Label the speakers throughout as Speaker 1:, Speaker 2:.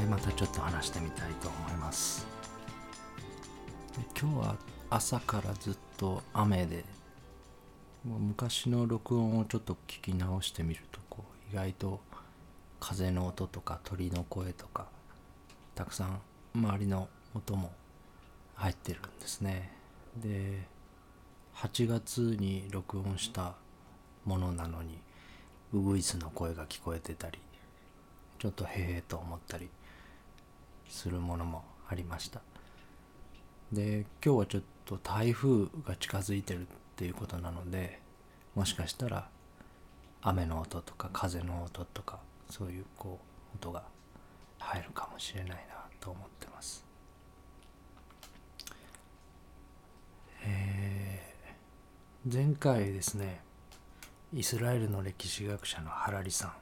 Speaker 1: えまたちょっと話してみたいと思います。今日は朝からずっと雨でもう昔の録音をちょっと聞き直してみるとこう意外と風の音とか鳥の声とかたくさん周りの音も入ってるんですね。で8月に録音したものなのにウグイスの声が聞こえてたりちょっとへえと思ったりするものもありました。で今日はちょっと台風が近づいてるっていうことなのでもしかしたら雨の音とか風の音とかそういうこう音が入るかもしれないなと思ってます。えー、前回ですねイスラエルの歴史学者のハラリさん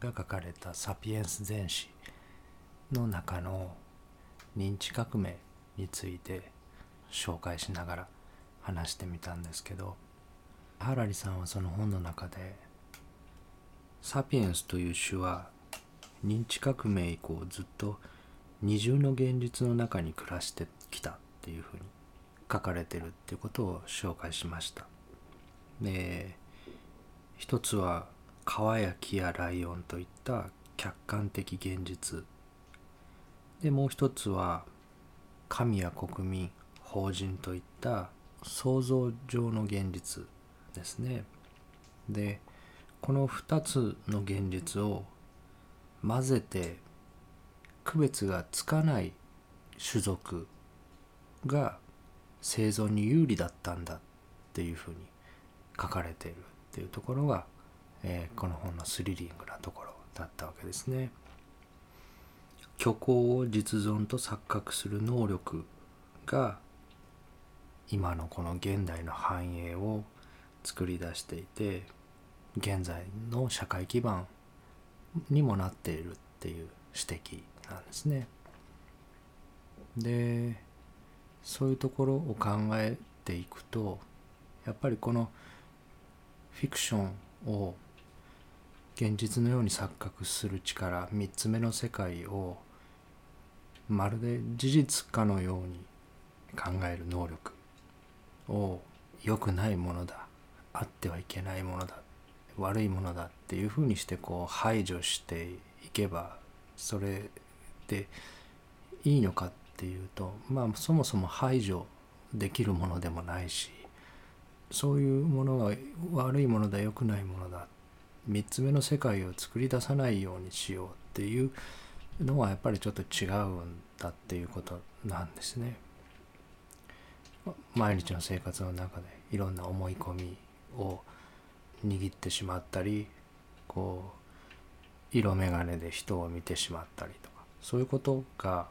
Speaker 1: が書かれた「サピエンス全史」の中の認知革命について紹介しながら話してみたんですけどハラリさんはその本の中で「サピエンス」という種は認知革命以降ずっと二重の現実の中に暮らしてきたっていうふうに書かれてるっていうことを紹介しました。で一つは川や木やライオンといった客観的現実でもう一つは神や国民法人といった想像上の現実ですねでこの2つの現実を混ぜて区別がつかない種族が生存に有利だったんだっていうふうに書かれているっていうところが、えー、この本のスリリングなところだったわけですね。虚構を実存と錯覚する能力が今のこの現代の繁栄を作り出していて現在の社会基盤にもなっているっていう指摘なんですね。でそういうところを考えていくとやっぱりこのフィクションを現実のように錯覚する力3つ目の世界をまるで事実かのように考える能力を良くないものだあってはいけないものだ悪いものだっていうふうにしてこう排除していけばそれでいいのかっていうとまあそもそも排除できるものでもないしそういうものが悪いものだ良くないものだ3つ目の世界を作り出さないようにしようっていうのはやっぱりちょっと違うんだっていうことなんですね。毎日の生活の中でいろんな思い込みを握ってしまったりこう色眼鏡で人を見てしまったりとかそういうことが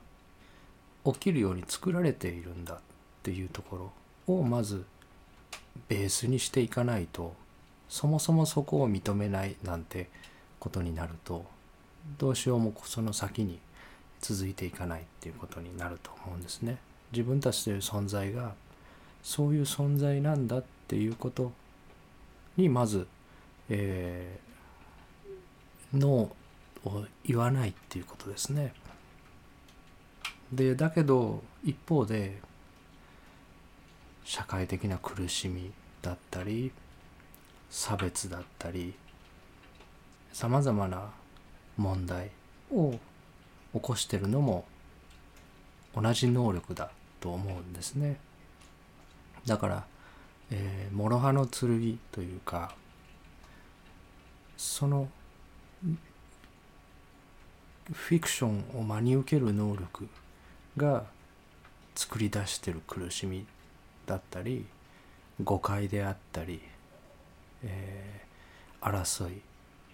Speaker 1: 起きるように作られているんだっていうところをまずベースにしていかないとそもそもそこを認めないなんてことになるとどうしようもその先に続いていかないっていうことになると思うんですね。自分たちという存在がそういう存在なんだっていうことにまず、えー、ノーを言わないっていうことですね。でだけど一方で社会的な苦しみだったり差別だったりさまざまな問題を起こしてるのも同じ能力だと思うんですね。だから、えー、諸刃の剣というかそのフィクションを真に受ける能力が作り出してる苦しみだったり誤解であったり、えー、争い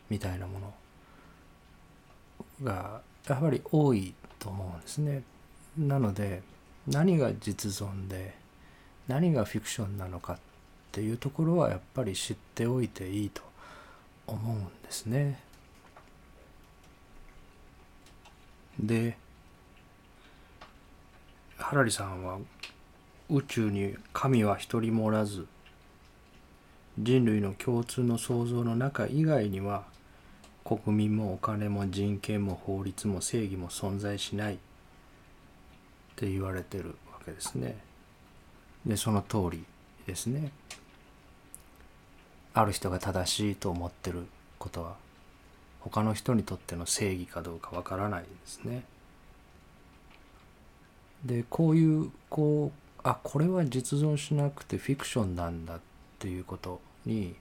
Speaker 1: みたいなものがやはり多いと思うんですね。なので何が実存で何がフィクションなのかっていうところはやっぱり知っておいていいと思うんですね。でハラリさんは宇宙に神は一人もおらず人類の共通の創造の中以外には国民もお金も人権も法律も正義も存在しないって言われてるわけですね。でその通りですね。ある人が正しいと思ってることは他の人にとっての正義かどうかわからないですね。でこういうこうあこれは実存しなくてフィクションなんだっていうことに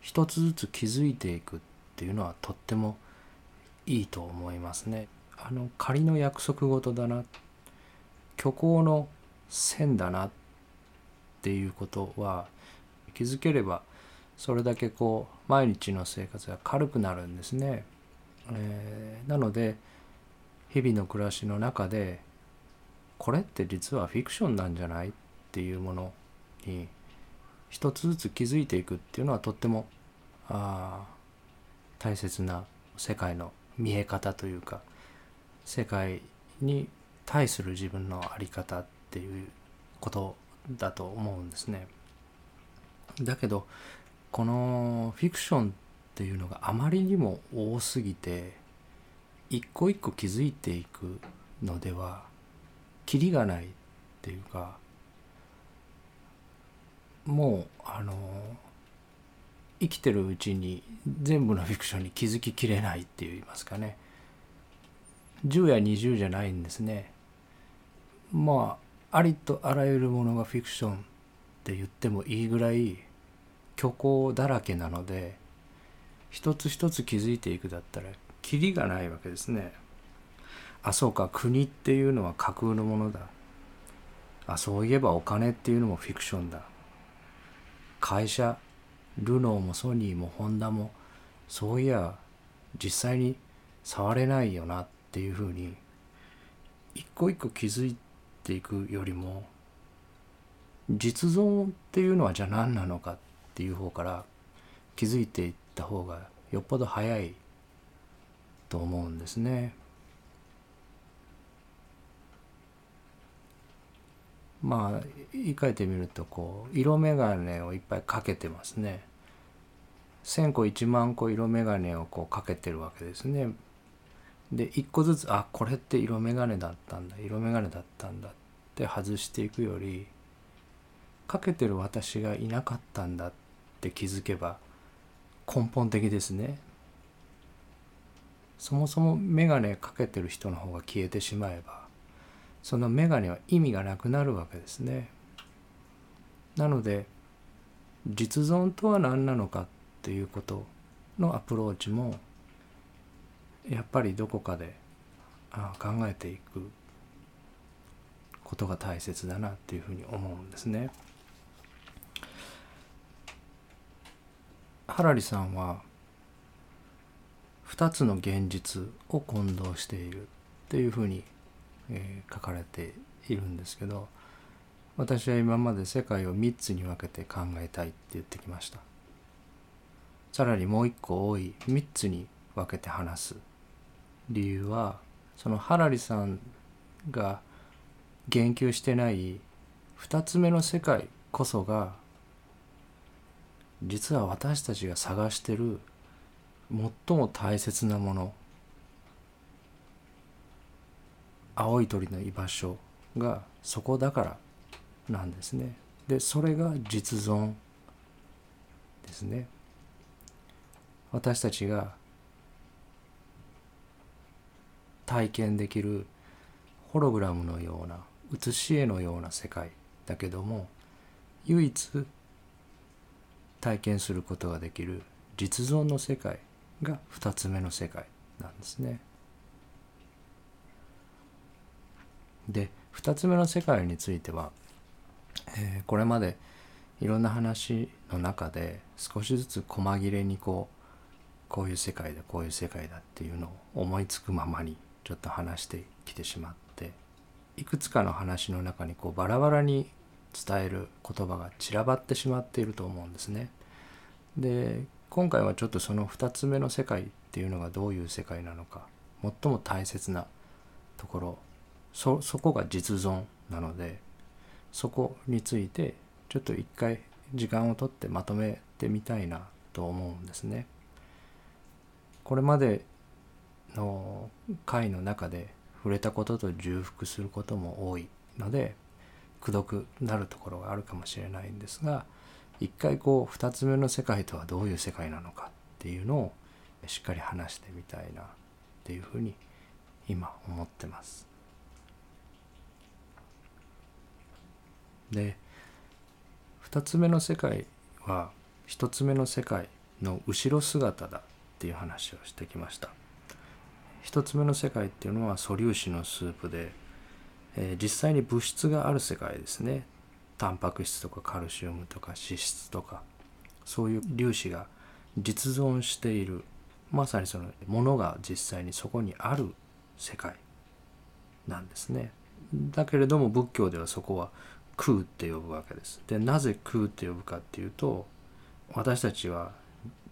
Speaker 1: 一つずつ気づいていくってていうのはとってもいいと思いますね。あの仮の約束事だな虚構の線だなっていうことは気づければそれだけこう毎日の生活が軽くなるんですね。えー、なので日々の暮らしの中でこれって実はフィクションなんじゃないっていうものに一つずつ気づいていくっていうのはとってもあ大切な世界の見え方というか世界に対する自分の在り方っていうことだと思うんですね。だけどこのフィクションっていうのがあまりにも多すぎて一個一個気づいていくのではキリがないっていうかもうあの生きてるうちに全部のフィクションに気づききれないって言いますかね。10や20じゃないんですね。まあありとあらゆるものがフィクションって言ってもいいぐらい虚構だらけなので一つ一つ気づいていくだったらキリがないわけですね。あそうか国っていうのは架空のものだ。あそういえばお金っていうのもフィクションだ。会社ルノーもソニーもホンダもそういや実際に触れないよなっていうふうに一個一個気づいていくよりも実存っていうのはじゃあ何なのかっていう方から気づいていった方がよっぽど早いと思うんですね。まあ言い換えてみるとこう色眼鏡をいっぱいかけてますね。1,000個1万個色眼鏡をこうかけてるわけですね。で1個ずつあこれって色眼鏡だったんだ色眼鏡だったんだって外していくよりかけてる私がいなかったんだって気づけば根本的ですね。そもそも眼鏡かけてる人の方が消えてしまえばその眼鏡は意味がなくなるわけですね。なので実存とは何なのかっていうことのアプローチもやっぱりどこかで考えていくことが大切だなっていうふうに思うんですね。ハラリさんは2つの現実を混同しているっていうふうにえー、書かれているんですけど私は今まで世界を3つに分けて考えたいって言ってきました。さらにもう一個多い3つに分けて話す理由はそのハラリさんが言及してない2つ目の世界こそが実は私たちが探してる最も大切なもの青い鳥の居場所がそこだからなんですね。でそれが実存ですね。私たちが体験できるホログラムのような写し絵のような世界だけども唯一体験することができる実存の世界が2つ目の世界なんですね。で2つ目の世界については、えー、これまでいろんな話の中で少しずつ細切れにこうこういう世界だこういう世界だっていうのを思いつくままにちょっと話してきてしまっていくつかの話の中にこうバラバラに伝える言葉が散らばってしまっていると思うんですね。で今回はちょっとその2つ目の世界っていうのがどういう世界なのか最も大切なところそこが実存なのでそこについてちょっと一回時間をとってまとめてみたいなと思うんですね。これまでの回の中で触れたことと重複することも多いのでくどくなるところがあるかもしれないんですが一回こう2つ目の世界とはどういう世界なのかっていうのをしっかり話してみたいなっていうふうに今思ってます。で2つ目の世界は1つ目の世界の後ろ姿だっていう話をしてきました。1つ目の世界っていうのは素粒子のスープで、えー、実際に物質がある世界ですねタンパク質とかカルシウムとか脂質とかそういう粒子が実存しているまさにそのものが実際にそこにある世界なんですね。だけれども仏教ではそこは空って呼ぶわけです。でなぜ空って呼ぶかっていうと私たちは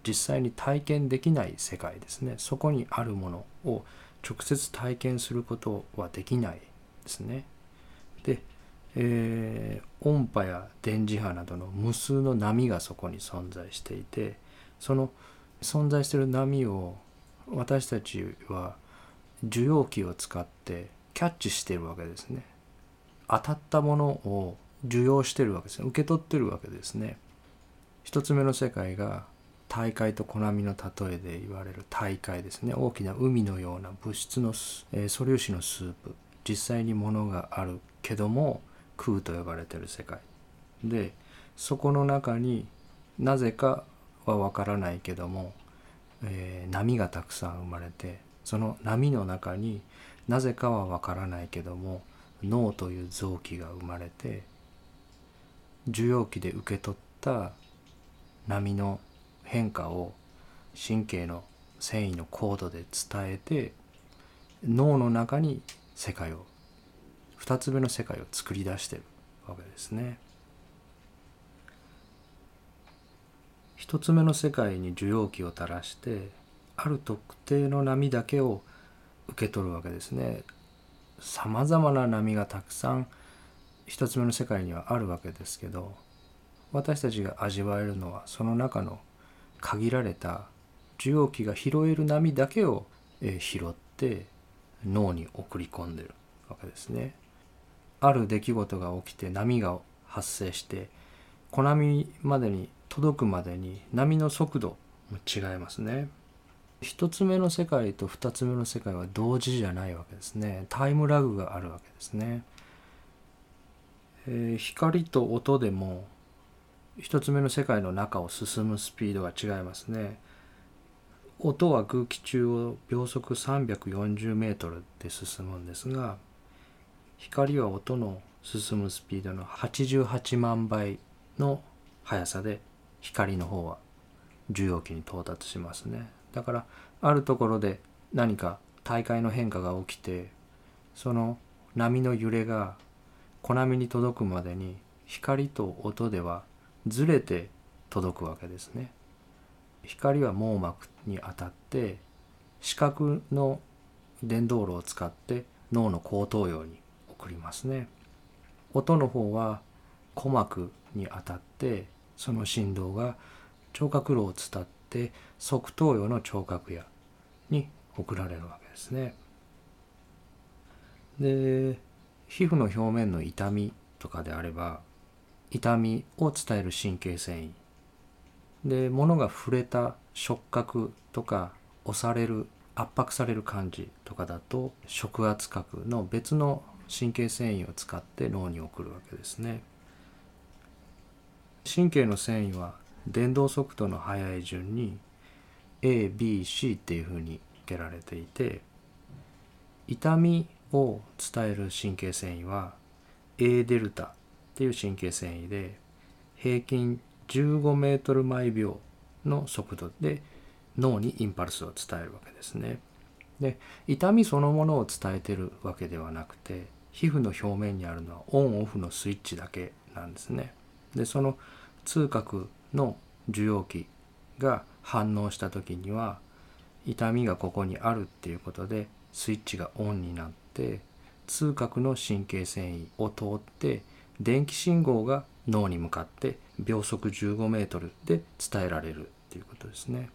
Speaker 1: 実際に体験できない世界ですねそこにあるものを直接体験することはできないですね。で、えー、音波や電磁波などの無数の波がそこに存在していてその存在してる波を私たちは受容器を使ってキャッチしているわけですね。当たったものを受容してるわけですね。受け取ってるわけですね。一つ目の世界が大海と小波の例えで言われる大海ですね。大きな海のような物質の、えー、素粒子のスープ。実際にものがあるけども空と呼ばれてる世界。でそこの中になぜかは分からないけども、えー、波がたくさん生まれてその波の中になぜかは分からないけども脳という臓器が生まれて受容器で受け取った波の変化を神経の繊維のコードで伝えて脳の中に世界を2つ目の世界を作り出してるわけですね。1つ目の世界に受容器を垂らしてある特定の波だけを受け取るわけですね。さまざまな波がたくさん1つ目の世界にはあるわけですけど私たちが味わえるのはその中の限られた受容器が拾える波だけを、拾って脳に送り込んでるわけですね。ある出来事が起きて波が発生して小波までに届くまでに波の速度も違いますね。1つ目の世界と2つ目の世界は同時じゃないわけですね。タイムラグがあるわけですね。えー、光と音でも一つ目の世界の中を進むスピードが違いますね。音は空気中を秒速340メートルで進むんですが光は音の進むスピードの88万倍の速さで光の方は受容器に到達しますね。だからあるところで何か大海の変化が起きてその波の揺れが小波に届くまでに光と音ではずれて届くわけですね。光は網膜に当たって視覚の電動炉を使って脳の後頭葉に送りますね。音の方は鼓膜に当たってその振動が聴覚炉を伝って側頭葉の聴覚野に送られるわけですね。で皮膚の表面の痛みとかであれば痛みを伝える神経繊維で物が触れた触覚とか押される圧迫される感じとかだと触圧角の別の神経繊維を使って脳に送るわけですね神経の繊維は電動速度の速い順に ABC っていうふうに受けられていて痛みを伝える神経繊維は A デルタっていう神経繊維で平均15メートル毎秒の速度で脳にインパルスを伝えるわけですね。で痛みそのものを伝えてるわけではなくて皮膚の表面にあるのはオンオフのスイッチだけなんですね。でその痛覚の受容器が反応した時には痛みがここにあるっていうことでスイッチがオンになって痛覚の神経繊維を通って電気信号が脳に向かって秒速15メートルで伝えられるっていうことですね。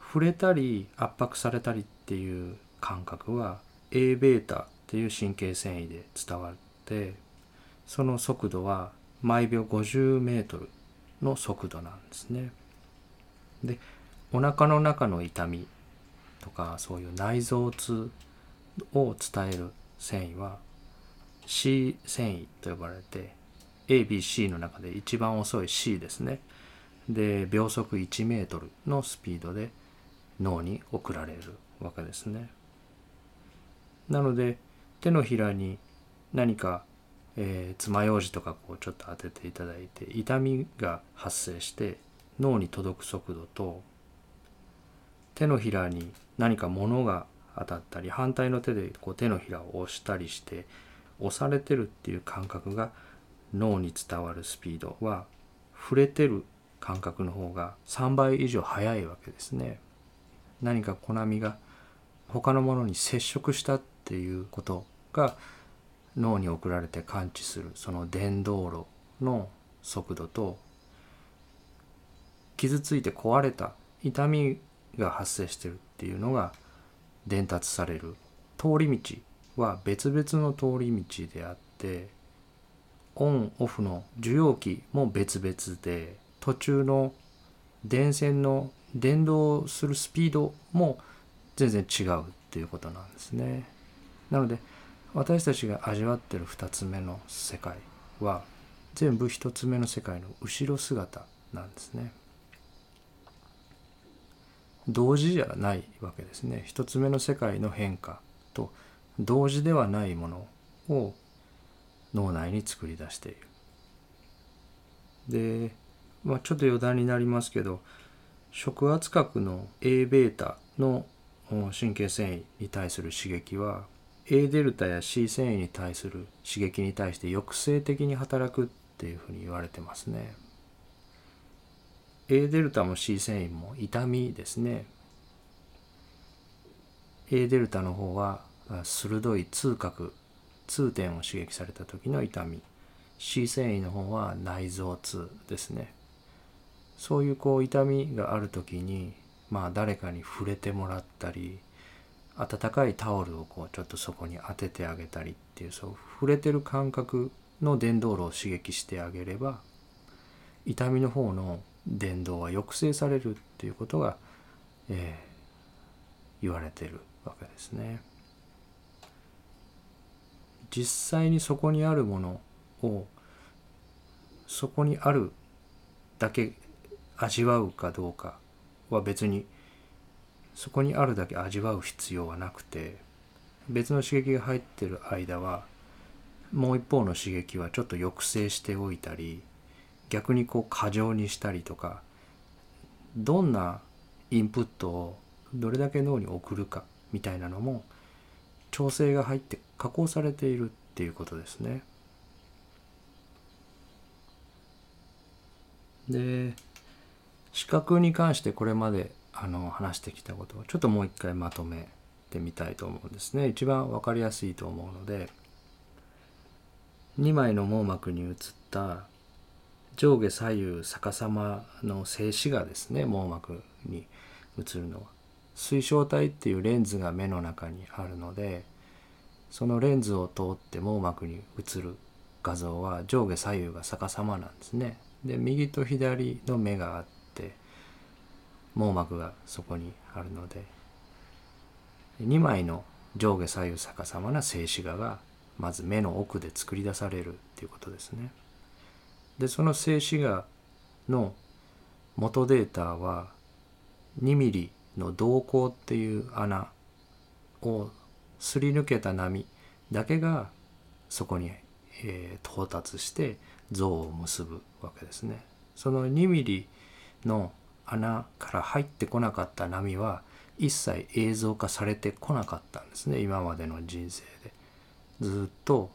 Speaker 1: 触れたり圧迫されたりっていう感覚は A ベータっていう神経繊維で伝わってその速度は毎秒50メートルの速度なんですね。でお腹の中の痛みとかそういう内臓痛を伝える繊維は C 繊維と呼ばれて ABC の中で一番遅い C ですねで秒速1メートルのスピードで脳に送られるわけですねなので手のひらに何か、えー、爪楊枝とかこうちょっと当てていただいて痛みが発生して脳に届く速度と手のひらに何か物が当たったり反対の手でこう手のひらを押したりして押されてるっていう感覚が脳に伝わるスピードは触れてる感覚の方が3倍以上速いわけですね。何かコナミが他のものに接触したっていうことが脳に送られて感知するその電動路の速度と傷ついて壊れた痛みが発生してるっていうのが伝達される通り道は別々の通り道であってオンオフの受容器も別々で途中の電線の電動するスピードも全然違うっていうことなんですね。なので私たちが味わってる2つ目の世界は全部1つ目の世界の後ろ姿なんですね。同時じゃないわけですね。1つ目の世界の変化と同時ではないものを脳内に作り出している。で、まあ、ちょっと余談になりますけど触圧角の A ベータの神経繊維に対する刺激は A デルタや C 繊維に対する刺激に対して抑制的に働くっていうふうに言われてますね。A デルタも C 繊維も痛みですね。A デルタの方は鋭い痛覚痛点を刺激された時の痛み C 繊維の方は内臓痛ですねそういうこう痛みがある時にまあ誰かに触れてもらったり温かいタオルをこうちょっとそこに当ててあげたりっていうそう触れてる感覚の電動路を刺激してあげれば痛みの方の電動は抑制されるっていうことが、えー、言われてるわけですね。実際にそこにあるものをそこにあるだけ味わうかどうかは別にそこにあるだけ味わう必要はなくて別の刺激が入ってる間はもう一方の刺激はちょっと抑制しておいたり逆にこう過剰にしたりとかどんなインプットをどれだけ脳に送るかみたいなのも調整が入って加工されているっていうことですね。で視覚に関してこれまであの話してきたことをちょっともう一回まとめてみたいと思うんですね。一番分かりやすいと思うので2枚の網膜に映った上下左右逆さまの静止画ですね網膜に映るのは。水晶体っていうレンズが目の中にあるのでそのレンズを通って網膜に映る画像は上下左右が逆さまなんですね。で右と左の目があって網膜がそこにあるので2枚の上下左右逆さまな静止画がまず目の奥で作り出されるっていうことですね。でその静止画の元データは2ミリの瞳孔っていう穴をすり抜けた波だけがそこに、えー、到達して像を結ぶわけですね。その2ミリの穴から入ってこなかった波は一切映像化されてこなかったんですね今までの人生で。ずっと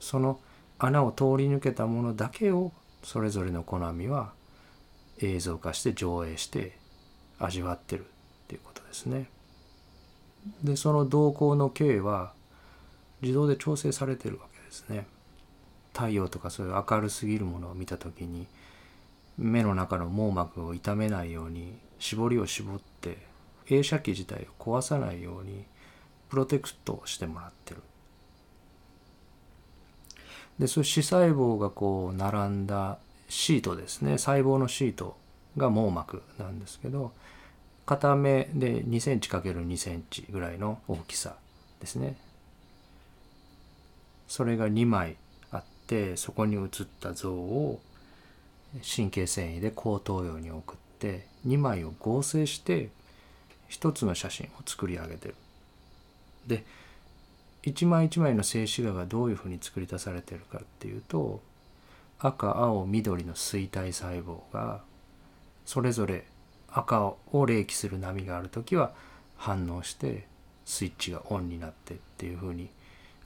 Speaker 1: その穴を通り抜けたものだけをそれぞれの好みは映像化して上映して味わってるっていうことですね。でその動向の径は自動で調整されてるわけですね。太陽とかそういう明るすぎるものを見た時に目の中の網膜を痛めないように絞りを絞って映写機自体を壊さないようにプロテクトしてもらってる。でそういう視細胞がこう並んだシートですね。細胞のシートが網膜なんですけど片目で2センチ ×2 センチぐらいの大きさですね。それが2枚あってそこに写った像を神経繊維で後頭葉に送って2枚を合成して一つの写真を作り上げてる。で一枚一枚の静止画がどういうふうに作り出されてるかっていうと赤青緑の錐体細胞がそれぞれ赤を冷気する波がある時は反応してスイッチがオンになってっていうふうに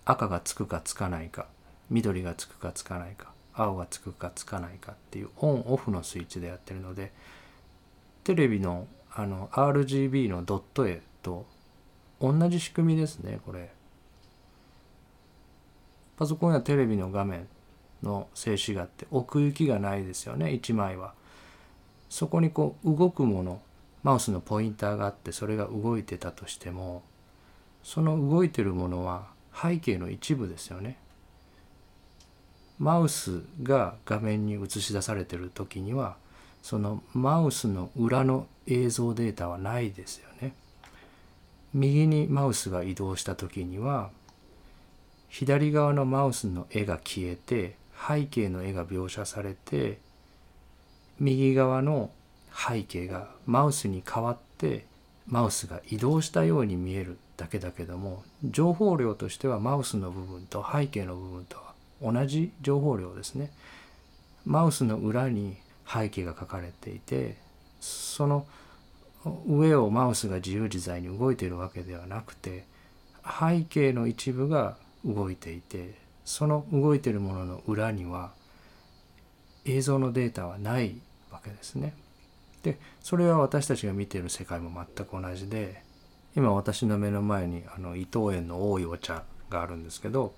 Speaker 1: 赤がつくかつかないか緑がつくかつかないか青がつくかつかないかっていうオンオフのスイッチでやってるのでテレビのあの RGB のドット絵と同じ仕組みですねこれ。パソコンやテレビの画面の静止画って奥行きがないですよね1枚は。そこにこう動くものマウスのポインターがあってそれが動いてたとしてもその動いてるものは背景の一部ですよね。マウスが画面に映し出されてる時にはそのマウスの裏の映像データはないですよね。右にマウスが移動した時には左側のマウスの絵が消えて背景の絵が描写されて右側の背景がマウスに変わってマウスが移動したように見えるだけだけども情報量としてはマウスの部分と背景の部分とは同じ情報量ですね。マウスの裏に背景が書かれていてその上をマウスが自由自在に動いているわけではなくて背景の一部が動いていてその動いているものの裏には映像のデータはないわけですね。でそれは私たちが見ている世界も全く同じで今私の目の前にあの伊藤園の多いお茶があるんですけど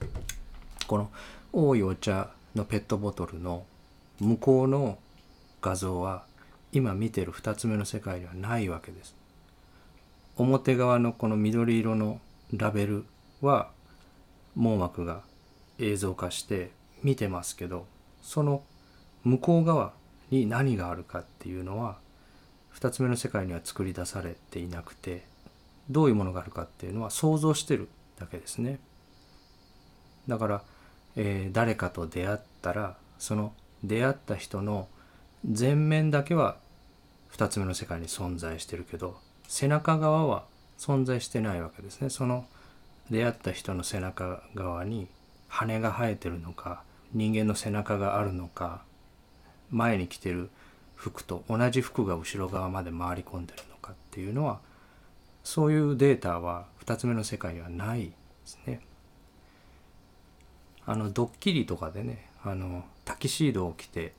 Speaker 1: この多いお茶のペットボトルの向こうの画像は今見てる2つ目の世界にはないわけです。表側のこの緑色のラベルは網膜が映像化して見てますけどその向こう側に何があるかっていうのは2つ目の世界には作り出されていなくてどういうものがあるかっていうのは想像してるだけですね。だから、えー、誰かと出会ったらその出会った人の前面だけは2つ目の世界に存在してるけど背中側は存在してないわけですねその出会った人の背中側に羽が生えてるのか人間の背中があるのか前に着てる服と同じ服が後ろ側まで回り込んでるのかっていうのはそういうデータは2つ目の世界にはないですね。あのドッキリとかでねあのタキシードを着て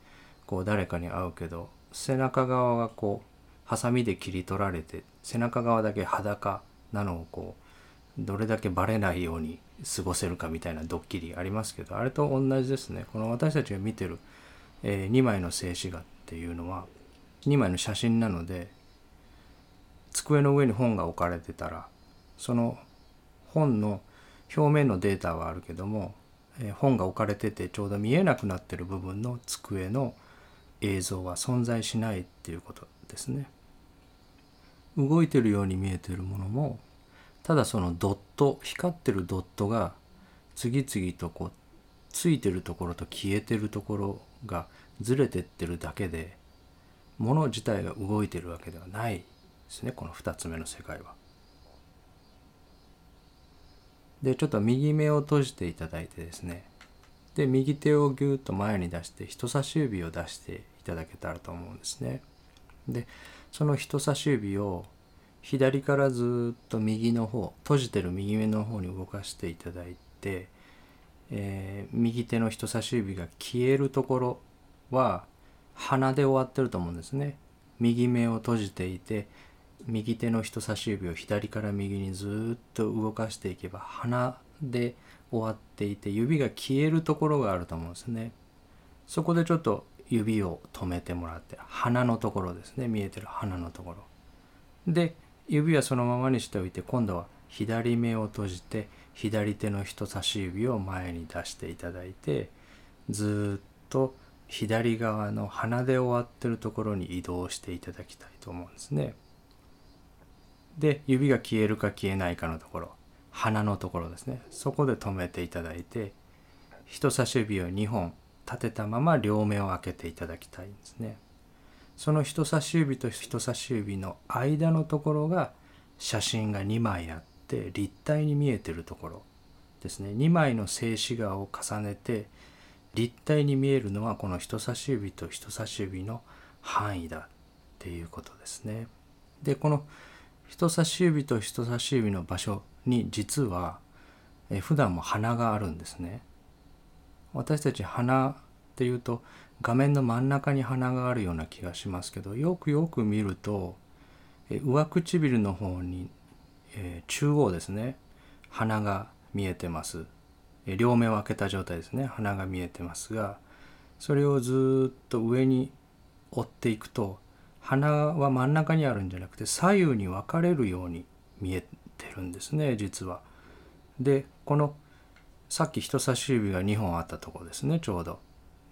Speaker 1: こう誰かに会うけど背中側がこうハサミで切り取られて背中側だけ裸なのをこうどれだけバレないように過ごせるかみたいなドッキリありますけどあれと同じですね。この私たちが見てる、えー、2枚の静止画っていうのは2枚の写真なので机の上に本が置かれてたらその本の表面のデータはあるけども、本が置かれててちょうど見えなくなってる部分の机の映像は存在しないっていうことですね。動いてるように見えてるものもただそのドット光ってるドットが次々とこうついてるところと消えてるところがずれてってるだけで物自体が動いてるわけではないですねこの2つ目の世界は。でちょっと右目を閉じていただいてですねで右手をぎゅっと前に出して人差し指を出していただけたらと思うんですね。でその人差し指を左からずっと右の方閉じてる右目の方に動かしていただいて、えー、右手の人差し指が消えるところは鼻で終わってると思うんですね。右目を閉じていて右手の人差し指を左から右にずっと動かしていけば鼻で終わっていて指が消えるところがあると思うんですね。そこでちょっと指を止めてもらって鼻のところですね見えてる鼻のところ。で指はそのままにしておいて今度は左目を閉じて左手の人差し指を前に出していただいてずっと左側の鼻で終わってるところに移動していただきたいと思うんですね。で指が消えるか消えないかのところ鼻のところですねそこで止めていただいて人差し指を2本立てたまま両目を開けていただきたいんですね。その人差し指と人差し指の間のところが写真が2枚あって立体に見えてるところですね2枚の静止画を重ねて立体に見えるのはこの人差し指と人差し指の範囲だっていうことですね。でこの人差し指と人差し指の場所に実はえ普段も鼻があるんですね。私たち鼻っていうと画面の真ん中に鼻があるような気がしますけどよくよく見ると上唇の方に、中央ですね鼻が見えてます、両目を開けた状態ですね鼻が見えてますがそれをずっと上に追っていくと鼻は真ん中にあるんじゃなくて左右に分かれるように見えてるんですね実は。でこのさっき人差し指が2本あったとこですねちょうど。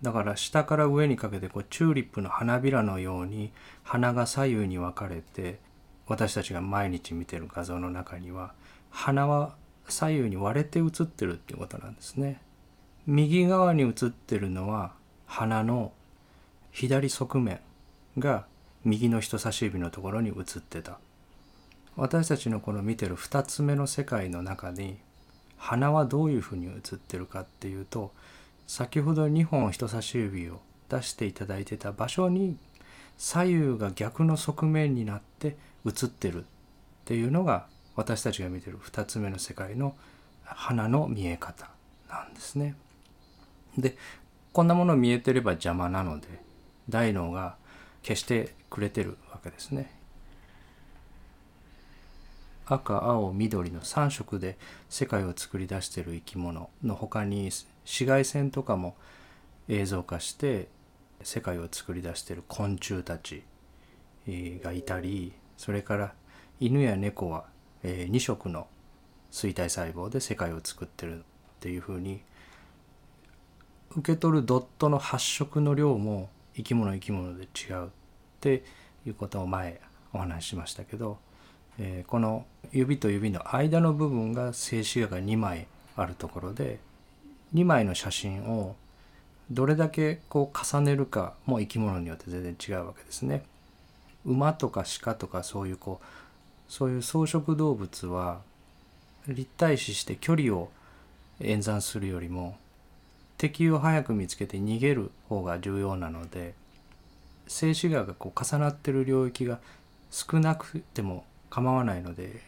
Speaker 1: だから下から上にかけてこうチューリップの花びらのように花が左右に分かれて私たちが毎日見てる画像の中には花は左右に割れて写ってるっていうことなんですね。右側に写ってるのは花の左側面が右の人差し指のところに写ってた。私たちのこの見てる2つ目の世界の中に鼻はどういうふうに写ってるかっていうと先ほど2本人差し指を出していただいてた場所に左右が逆の側面になって映ってるっていうのが私たちが見てる2つ目の世界の花の見え方なんですね。でこんなもの見えてれば邪魔なので大脳が消してくれてるわけですね。赤青緑の3色で世界を作り出している生き物の他に紫外線とかも映像化して世界を作り出している昆虫たちがいたりそれから犬や猫は2色の衰体細胞で世界を作ってるっていうふうに受け取るドットの発色の量も生き物生き物で違うっていうことを前お話ししましたけど、えー、この指と指の間の部分が静止画が2枚あるところで2枚の写真をどれだけこう重ねるかも生き物によって全然違うわけですね。馬とか鹿とかそういうこうそういう草食動物は立体視して距離を演算するよりも敵を早く見つけて逃げる方が重要なので静止画がこう重なってる領域が少なくても構わないので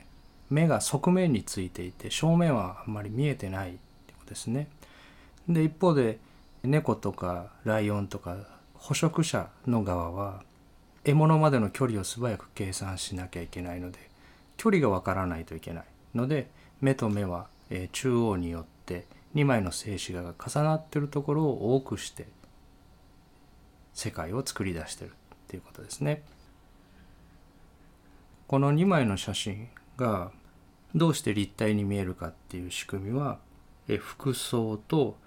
Speaker 1: 目が側面についていて正面はあんまり見えてないってことですね。で一方で猫とかライオンとか捕食者の側は獲物までの距離を素早く計算しなきゃいけないので距離がわからないといけないので目と目は中央によって2枚の静止画が重なってるところを多くして世界を作り出してるっていうことですね。この2枚の写真がどうして立体に見えるかっていう仕組みは服装と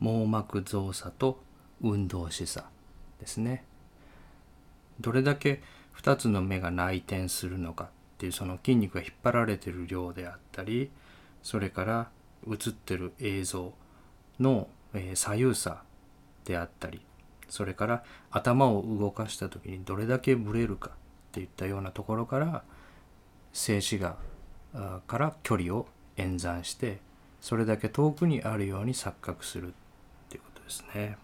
Speaker 1: 網膜造作と運動視差ですね。どれだけ2つの目が内転するのかっていうその筋肉が引っ張られてる量であったりそれから映ってる映像の左右差であったりそれから頭を動かした時にどれだけブレるかっていったようなところから静止画から距離を演算してそれだけ遠くにあるように錯覚するっていうことですね。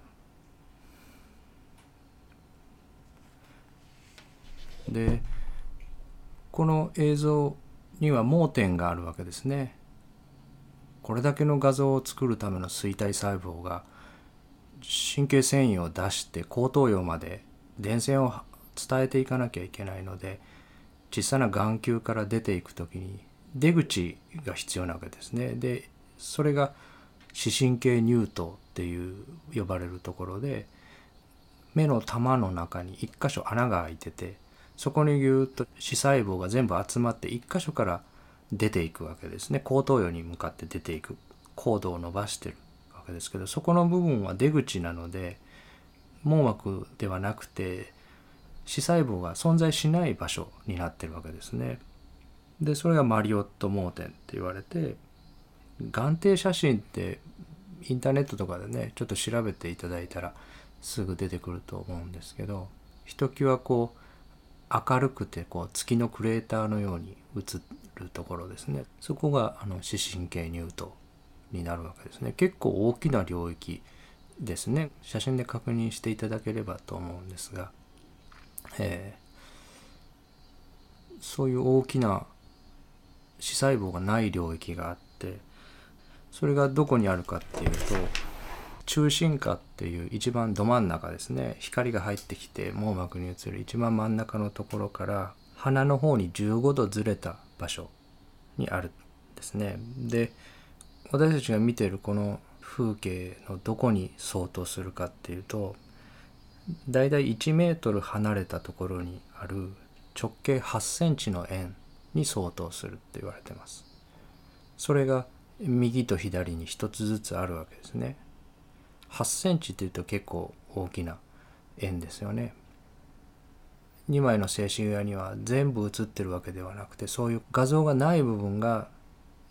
Speaker 1: でこの映像には盲点があるわけですね。これだけの画像を作るための衰体細胞が神経繊維を出して後頭葉まで電線を伝えていかなきゃいけないので小さな眼球から出ていく時に出口が必要なわけですね。でそれが視神経乳頭っていう呼ばれるところで目の玉の中に一箇所穴が開いててそこにぎゅっと視細胞が全部集まって一箇所から出ていくわけですね後頭葉に向かって出ていくコードを伸ばしてるわけですけどそこの部分は出口なので網膜ではなくて視細胞が存在しない場所になってるわけですね。でそれがマリオット盲点って言われて眼底写真ってインターネットとかでねちょっと調べていただいたらすぐ出てくると思うんですけどひときわこう明るくてこう月のクレーターのように映ってるところですね。そこがあの視神経乳頭になるわけですね。結構大きな領域ですね。写真で確認していただければと思うんですが、えー、そういう大きな視細胞がない領域があってそれがどこにあるかっていうと中心下っていう一番ど真ん中ですね。光が入ってきて網膜に映る一番真ん中のところから鼻の方に15度ずれた場所にあるんですね。で私たちが見ているこの風景のどこに相当するかっていうとだいたい1メートル離れたところにある直径8センチの円に相当するって言われてます。それが右と左に1つずつあるわけですね。8センチっていうと結構大きな円ですよね。2枚の静止画には全部写ってるわけではなくてそういう画像がない部分が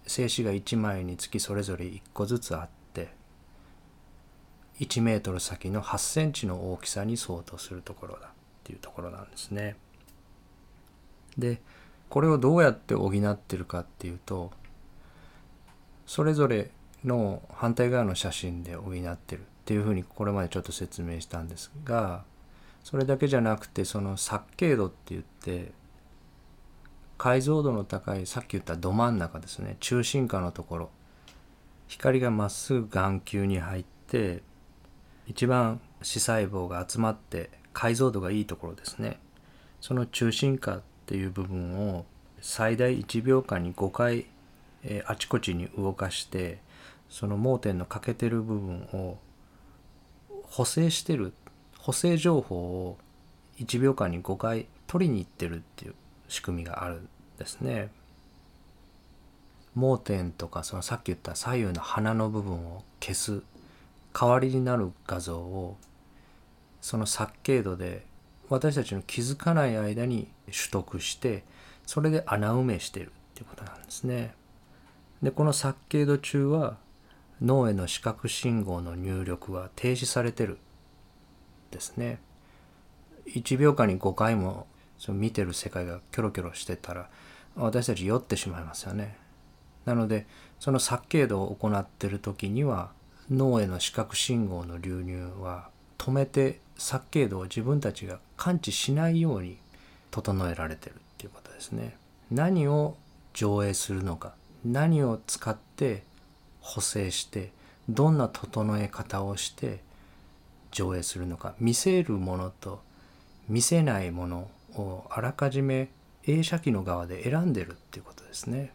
Speaker 1: 静止画1枚につきそれぞれ1個ずつあって1メートル先の8センチの大きさに相当するところだっていうところなんですね。でこれをどうやって補ってるかっていうとそれぞれの反対側の写真で補ってるっていうふうにこれまでちょっと説明したんですがそれだけじゃなくてその殺景度って言って解像度の高いさっき言ったど真ん中ですね。中心下のところ。光がまっすぐ眼球に入って一番視細胞が集まって解像度がいいところですね。その中心下っていう部分を最大1秒間に5回、えー、あちこちに動かしてその盲点の欠けてる部分を補正してる補正情報を1秒間に5回取りに行ってるっていう仕組みがあるんですね。盲点とかそのさっき言った左右の鼻の部分を消す代わりになる画像をその殺景度で私たちの気づかない間に取得してそれで穴埋めしてるっていうことなんですね。でこの殺景度中は脳への視覚信号の入力は停止されてるですね。1秒間に5回もその見てる世界がキョロキョロしてたら私たち酔ってしまいますよね。なのでその殺景度を行ってる時には脳への視覚信号の流入は止めて殺景度を自分たちが感知しないように整えられてるっていうことですね。何を上映するのか何を使って補正してどんな整え方をして上映するのか見せるものと見せないものをあらかじめ映写機の側で選んでるっていうことですね。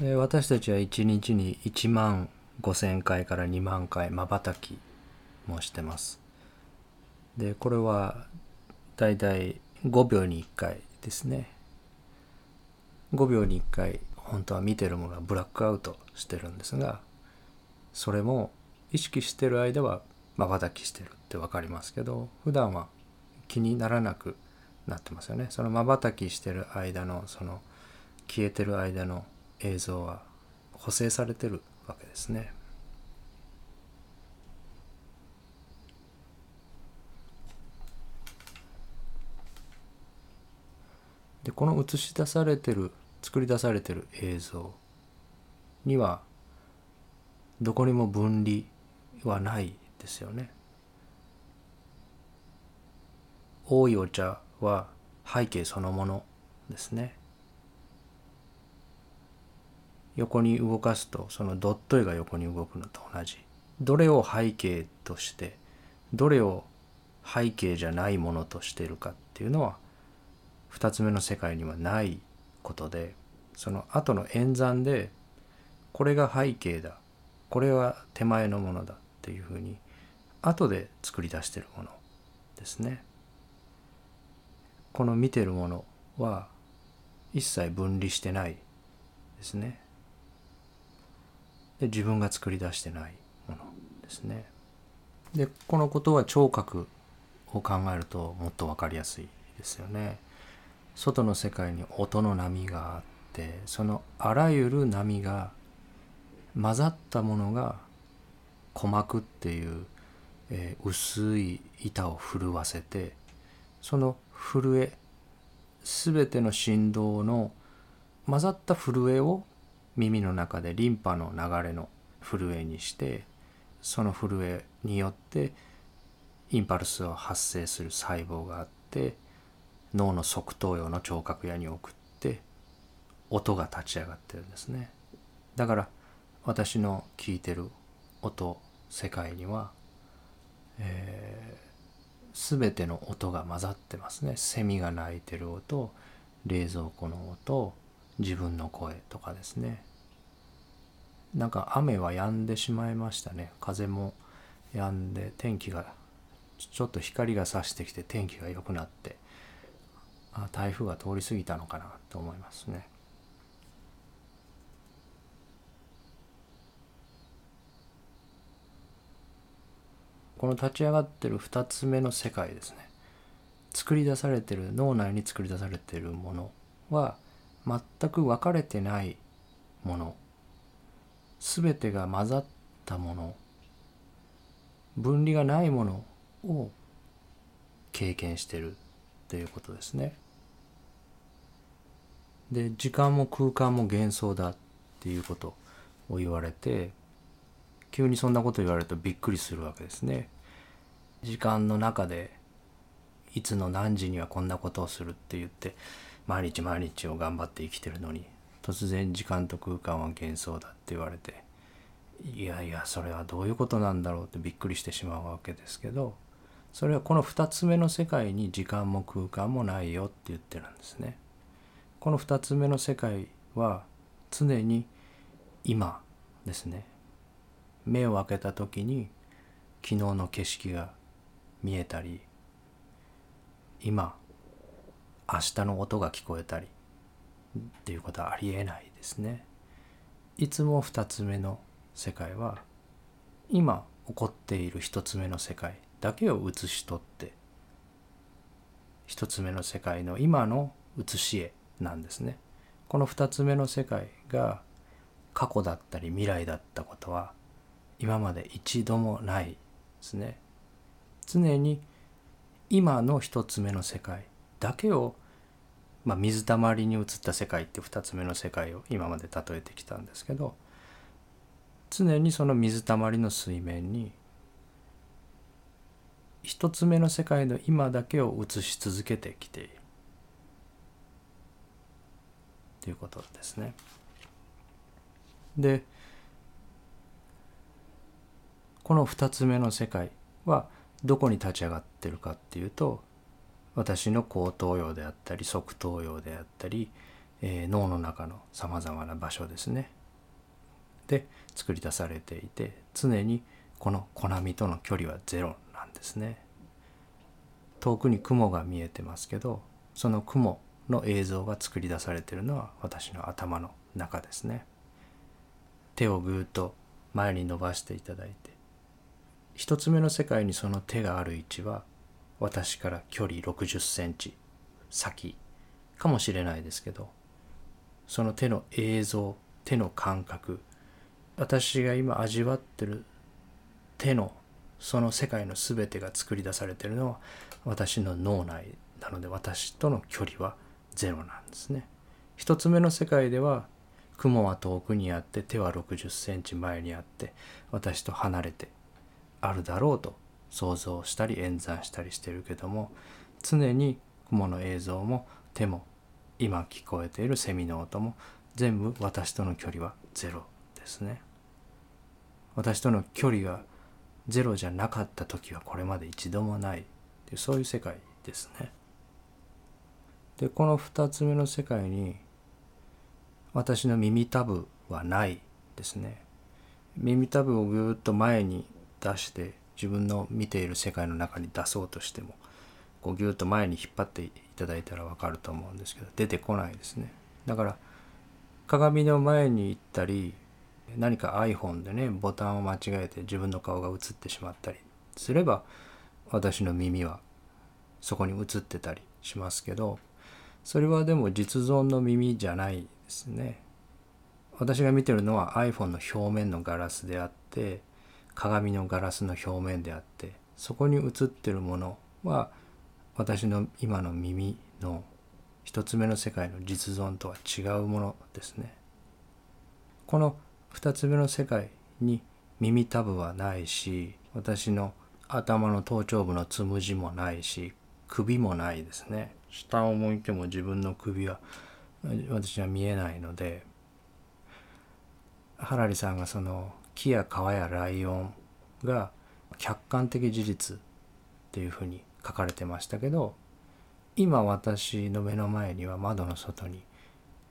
Speaker 1: で私たちは1日に1万5,000回から2万回まばたきもしてます。でこれはだいたい5秒に1回ですね5秒に1回本当は見てるものはブラックアウトしてるんですがそれも意識してる間はまばたきしてるって分かりますけど普段は気にならなくなってますよねそのまばたきしてる間のその消えてる間の映像は補正されてるわけですね。でこの映し出されてる作り出されてる映像にはどこにも分離はないですよね。多いお茶は背景そのものですね。横に動かすとそのドット絵が横に動くのと同じ。どれを背景としてどれを背景じゃないものとしてるかっていうのは2つ目の世界にはないことでその後の演算でこれが背景だこれは手前のものだっていうふうに後で作り出してるものですね。この見てるものは一切分離してないですね。で自分が作り出してないものですね。でこのことは聴覚を考えるともっと分かりやすいですよね。外の世界に音の波があってそのあらゆる波が混ざったものが鼓膜っていう、えー、薄い板を震わせてその震え全ての振動の混ざった震えを耳の中でリンパの流れの震えにしてその震えによってインパルスを発生する細胞があって脳の側頭葉の聴覚野に送って音が立ち上がってるんですね。だから私の聞いてる音世界には、えー、全ての音が混ざってますね。セミが鳴いてる音冷蔵庫の音自分の声とかですね。なんか雨は止んでしまいましたね。風も止んで天気がちょっと光が差してきて天気が良くなってあ台風が通り過ぎたのかなと思いますね。この立ち上がってる2つ目の世界ですね。作り出されてる脳内に作り出されてるものは全く分かれてないもの。全てが混ざったもの。分離がないものを経験してるということですね。で時間も空間も幻想だっていうことを言われて急にそんなこと言われるとびっくりするわけですね。時間の中でいつの何時にはこんなことをするって言って毎日毎日を頑張って生きてるのに突然時間と空間は幻想だって言われていやいやそれはどういうことなんだろうってびっくりしてしまうわけですけどそれはこの2つ目の世界に時間も空間もないよって言ってるんですね。この2つ目の世界は常に今ですね目を開けた時に昨日の景色が見えたり今明日の音が聞こえたりっていうことはありえないですね。いつも2つ目の世界は今起こっている1つ目の世界だけを写し取って1つ目の世界の今の写し絵なんですね。この2つ目の世界が過去だったり未来だったことは今まで一度もないですね。常に今の1つ目の世界だけを、まあ、水たまりに映った世界って2つ目の世界を今まで例えてきたんですけど常にその水たまりの水面に1つ目の世界の今だけを映し続けてきているということですね。でこの2つ目の世界はどこに立ち上がってるかっていうと私の後頭葉であったり側頭葉であったり、えー、脳の中のさまざまな場所ですね。で作り出されていて常にこのコナミとの距離はゼロなんですね。遠くに雲が見えてますけどその雲の映像が作り出されているのは私の頭の中ですね。手をぐーっと前に伸ばしていただいて一つ目の世界にその手がある位置は私から距離60センチ先かもしれないですけどその手の映像手の感覚私が今味わってる手のその世界の全てが作り出されてるのは私の脳内なので私との距離はゼロなんですね。一つ目の世界では雲は遠くにあって手は60センチ前にあって私と離れてあるだろうと想像したり演算したりしてるけども常に雲の映像も手も今聞こえているセミの音も全部私との距離はゼロですね。私との距離がゼロじゃなかった時はこれまで一度もないっていうそういう世界ですね。でこの2つ目の世界に私の耳たぶはないですね耳たぶをぐーっと前に出して自分の見ている世界の中に出そうとしてもこうギュッと前に引っ張っていただいたら分かると思うんですけど出てこないですね。だから鏡の前に行ったり何か iPhone でねボタンを間違えて自分の顔が映ってしまったりすれば私の耳はそこに映ってたりしますけどそれはでも実存の耳じゃないですね。私が見てるのは iPhone の表面のガラスであって鏡のガラスの表面であってそこに映ってるものは私の今の耳の一つ目の世界の実存とは違うものですね。この二つ目の世界に耳たぶはないし私の頭の頭頂部のつむじもないし首もないですね下を向いても自分の首は私は見えないのでハラリさんがその木や川やライオンが客観的事実っていうふうに書かれてましたけど今私の目の前には窓の外に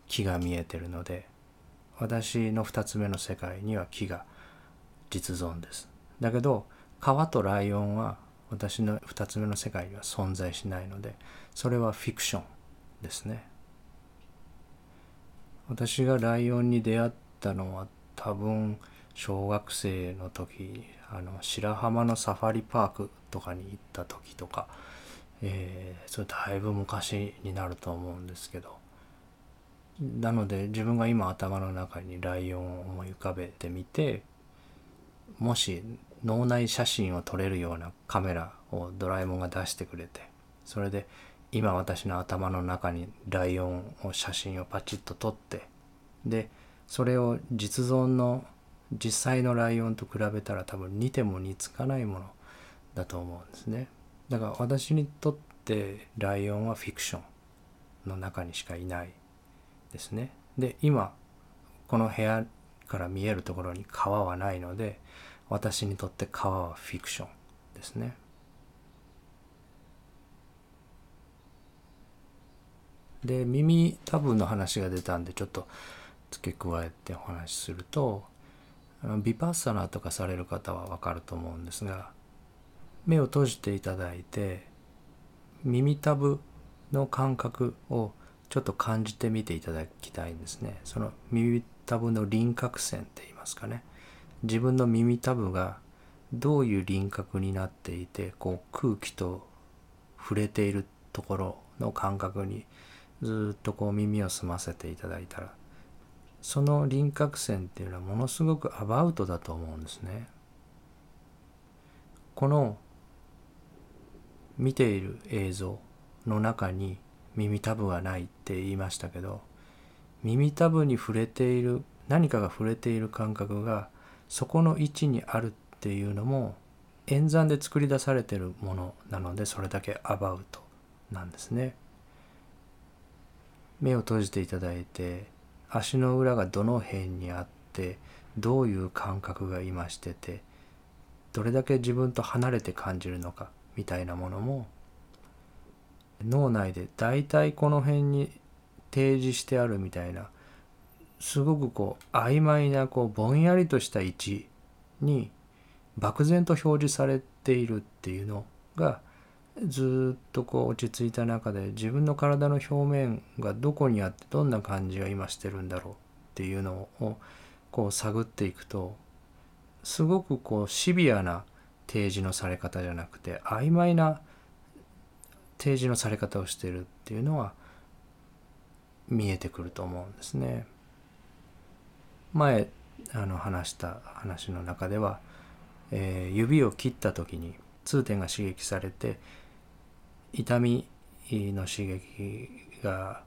Speaker 1: 木が見えてるので私の2つ目の世界には木が実存です。だけど川とライオンは私の2つ目の世界には存在しないのでそれはフィクションですね。私がライオンに出会ったのは多分小学生の時あの白浜のサファリパークとかに行った時とか、えー、それだいぶ昔になると思うんですけど。なので自分が今頭の中にライオンを思い浮かべてみてもし脳内写真を撮れるようなカメラをドラえもんが出してくれてそれで今私の頭の中にライオンを写真をパチッと撮ってでそれを実存の実際のライオンと比べたら多分似ても似つかないものだと思うんですね。だから私にとってライオンはフィクションの中にしかいないですね。で今この部屋から見えるところに川はないので私にとって川はフィクションですね。で耳多分の話が出たんでちょっと付け加えてお話しするとビパッサナーとかされる方は分かると思うんですが目を閉じていただいて耳たぶの感覚をちょっと感じてみていただきたいんですね。その耳たぶの輪郭線って言いますかね。自分の耳たぶがどういう輪郭になっていてこう空気と触れているところの感覚にずっとこう耳を澄ませていただいたらその輪郭線っていうのはものすごくアバウトだと思うんですね。この見ている映像の中に耳たぶはないって言いましたけど耳たぶに触れている何かが触れている感覚がそこの位置にあるっていうのも演算で作り出されてるものなのでそれだけアバウトなんですね。目を閉じていただいて足の裏がどの辺にあってどういう感覚が今しててどれだけ自分と離れて感じるのかみたいなものも脳内で大体この辺に提示してあるみたいなすごくこう曖昧なこうぼんやりとした位置に漠然と表示されているっていうのがずっとこう落ち着いた中で自分の体の表面がどこにあってどんな感じが今してるんだろうっていうのをこう探っていくとすごくこうシビアな提示のされ方じゃなくて曖昧な提示のされ方をしてるっていうのは見えてくると思うんですね。前あの話した話の中では、えー、指を切った時に痛点が刺激されて痛みの刺激が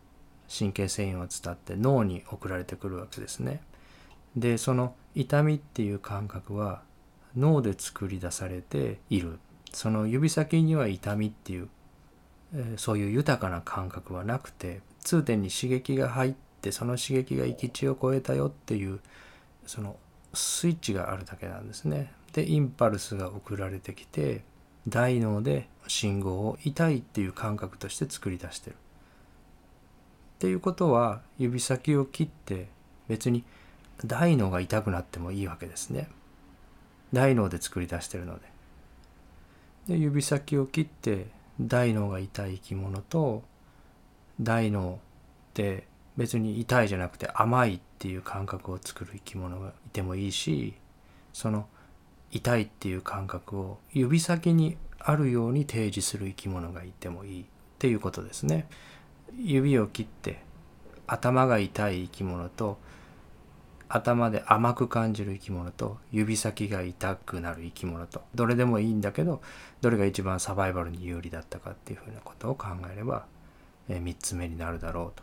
Speaker 1: 神経繊維を伝って脳に送られてくるわけですね。でその痛みっていう感覚は脳で作り出されているその指先には痛みっていう、そういう豊かな感覚はなくて痛点に刺激が入ってその刺激が行き地を超えたよっていうそのスイッチがあるだけなんですね。でインパルスが送られてきて大脳で信号を痛いっていう感覚として作り出してる。っていうことは指先を切って別に大脳が痛くなってもいいわけですね。大脳で作り出してるので。で指先を切って大脳が痛い生き物と大脳って別に痛いじゃなくて甘いっていう感覚を作る生き物がいてもいいしその痛いっていう感覚を指先にあるように提示する生き物がいてもいいっていうことですね。指を切って頭が痛い生き物と頭で甘く感じる生き物と指先が痛くなる生き物とどれでもいいんだけどどれが一番サバイバルに有利だったかっていうふうなことを考えれば、え3つ目になるだろうと。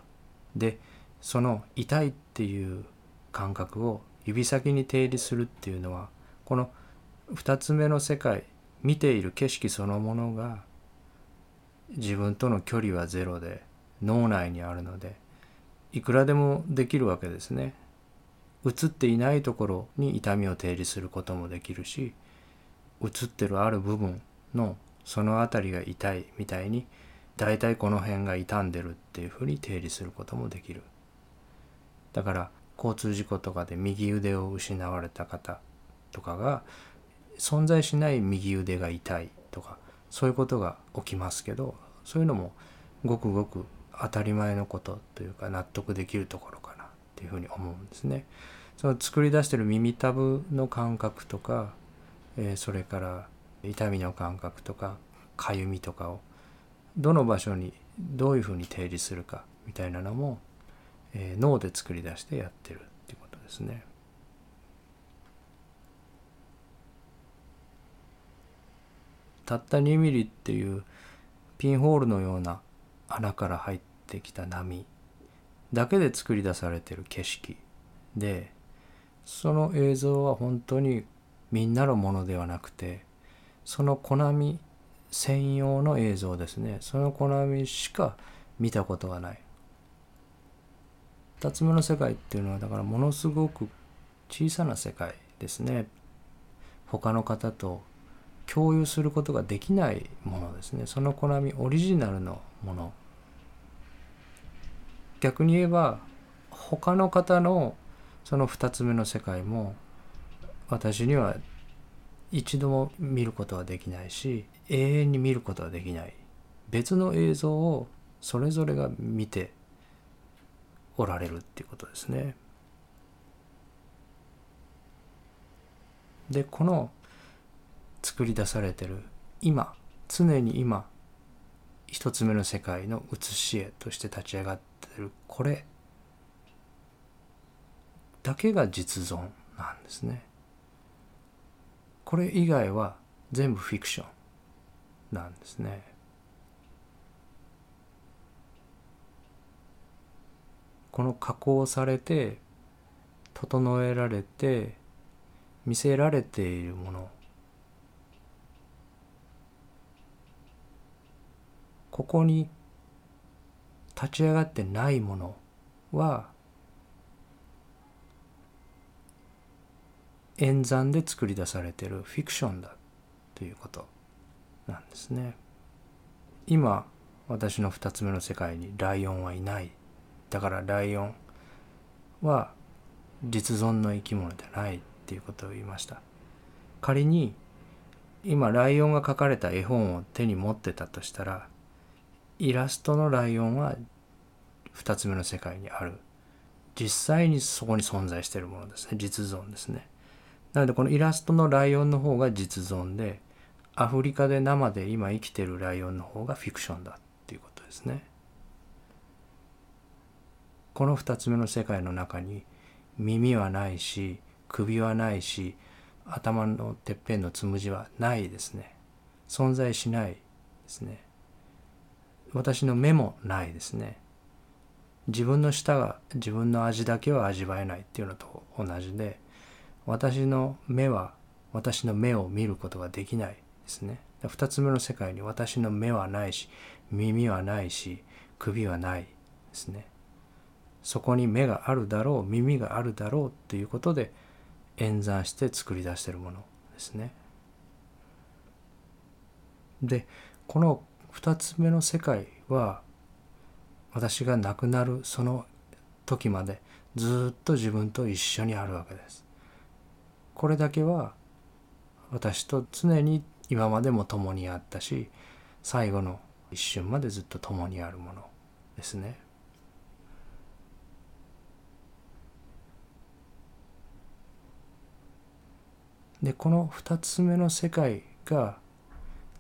Speaker 1: でその痛いっていう感覚を指先に定理するっていうのはこの2つ目の世界見ている景色そのものが自分との距離はゼロで脳内にあるのでいくらでもできるわけですね。映っていないところに痛みを定理することもできるし映ってるある部分のその辺りが痛いみたいに大体この辺が傷んでるっていうふうに定理することもできる。だから交通事故とかで右腕を失われた方とかが存在しない右腕が痛いとかそういうことが起きますけどそういうのもごくごく当たり前のことというか納得できるところかなっていうふうに思うんですね。その作り出してる耳たぶの感覚とか、えー、それから痛みの感覚とかかゆみとかをどの場所にどういうふうに定義するかみたいなのも、えー、脳で作り出してやってるっていうことですね。たった2ミリっていうピンホールのような穴から入ってきた波だけで作り出されてる景色でその映像は本当にみんなのものではなくてそのコナミ専用の映像ですね。そのコナミしか見たことがない。2つ目の世界っていうのはだからものすごく小さな世界ですね。他の方と共有することができないものですね。そのコナミオリジナルのもの。逆に言えば他の方のその2つ目の世界も私には一度も見ることはできないし永遠に見ることはできない。別の映像をそれぞれが見ておられるっていうことですね。でこの作り出されてる今常に今一つ目の世界の写し絵として立ち上がってるこれだけが実存なんですね。これ以外は全部フィクションなんですね。この加工されて整えられて見せられているものここに立ち上がってないものは演算で作り出されてるフィクションだということなんですね。今私の2つ目の世界にライオンはいないだからライオンは実存の生き物ではないっていうことを言いました仮に今ライオンが描かれた絵本を手に持ってたとしたらイラストのライオンは2つ目の世界にある実際にそこに存在しているものですね実存ですねなのでこのイラストのライオンの方が実存でアフリカで生で今生きてるライオンの方がフィクションだっていうことですね。この2つ目の世界の中に耳はないし首はないし頭のてっぺんのつむじはないですね。存在しないですね。私の目もないですね。自分の舌が自分の味だけは味わえないっていうのと同じで私の目は私の目を見ることができないですね。二つ目の世界に私の目はないし耳はないし首はないですね。そこに目があるだろう耳があるだろうっていうことで演算して作り出してるものですね。でこの二つ目の世界は私が亡くなるその時までずっと自分と一緒にあるわけです。これだけは私と常に今までも共にあったし最後の一瞬までずっと共にあるものですね。でこの2つ目の世界が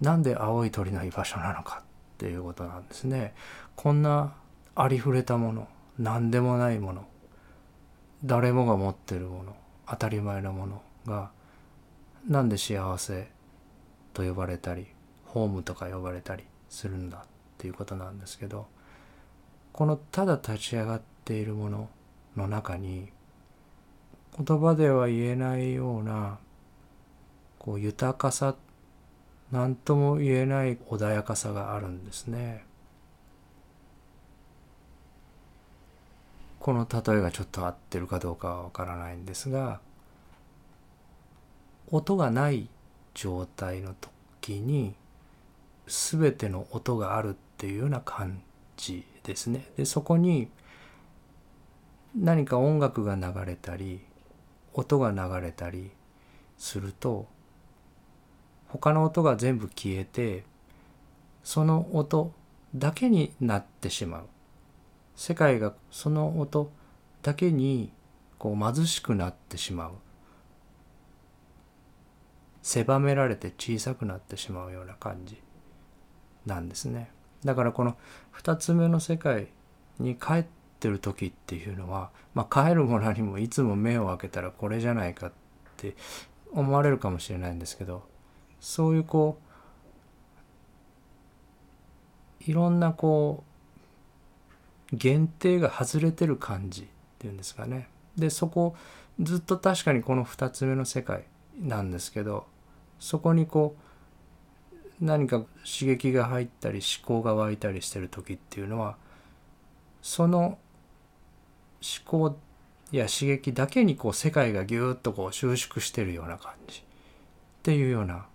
Speaker 1: なんで青い鳥の居場所なのかっていうことなんですね。こんなありふれたもの何でもないもの誰もが持ってるもの当たり前のものがなんで幸せと呼ばれたりホームとか呼ばれたりするんだっていうことなんですけどこのただ立ち上がっているものの中に言葉では言えないようなこう豊かさ何とも言えない穏やかさがあるんですね。この例えがちょっと合ってるかどうかはわからないんですが音がない状態の時に全ての音があるっていうような感じですね。でそこに何か音楽が流れたり音が流れたりすると他の音が全部消えてその音だけになってしまう。世界がその音だけにこう貧しくなってしまう。狭められて小さくなってしまうような感じなんですね。だからこの2つ目の世界に帰ってる時っていうのは、まあ、帰るものにもいつも目を開けたらこれじゃないかって思われるかもしれないんですけどそういうこういろんなこう限定が外れてる感じっていうんですかね。でそこずっと確かにこの2つ目の世界なんですけどそこにこう何か刺激が入ったり思考が湧いたりしてる時っていうのはその思考や刺激だけにこう世界がぎゅっとこう収縮してるような感じっていうような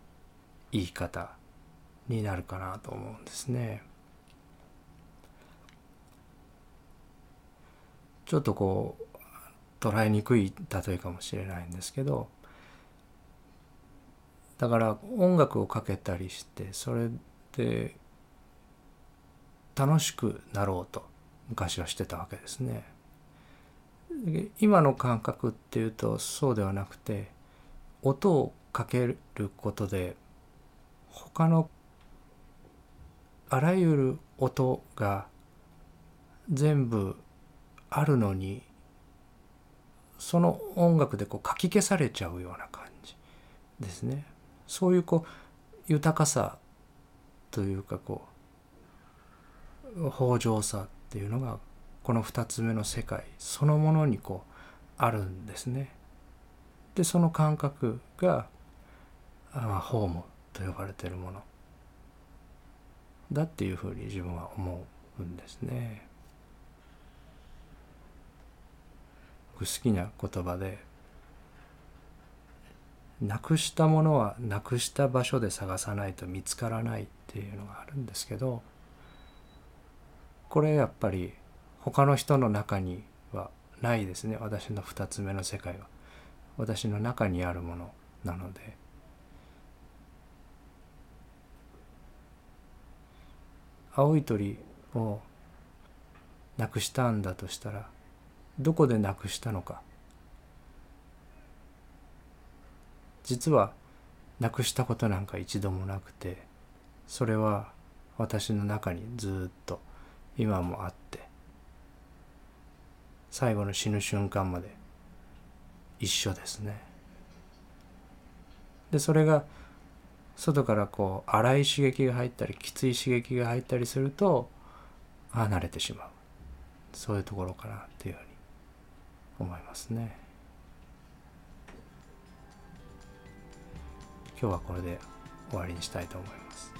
Speaker 1: 言い方になるかなと思うんですね。ちょっとこう捉えにくい例えかもしれないんですけどだから音楽をかけたりしてそれで楽しくなろうと昔はしてたわけですね。今の感覚っていうとそうではなくて音をかけることで他のあらゆる音が全部あるのにその音楽でこうかき消されちゃうような感じですね。そういうこう豊かさというかこう豊穣さっていうのがこの2つ目の世界そのものにこうあるんですね。でその感覚が、あ、ホームと呼ばれてるもの。だっていうふうに自分は思うんですね。好きな言葉でなくしたものはなくした場所で探さないと見つからないっていうのがあるんですけどこれやっぱり他の人の中にはないですね。私の2つ目の世界は。私の中にあるものなので。青い鳥をなくしたんだとしたらどこでなくしたのか？実はなくしたことなんか一度もなくてそれは私の中にずっと今もあって最後の死ぬ瞬間まで一緒ですね。でそれが外からこう荒い刺激が入ったりきつい刺激が入ったりすると離れてしまうそういうところかなっていうふうに思いますね。今日はこれで終わりにしたいと思います。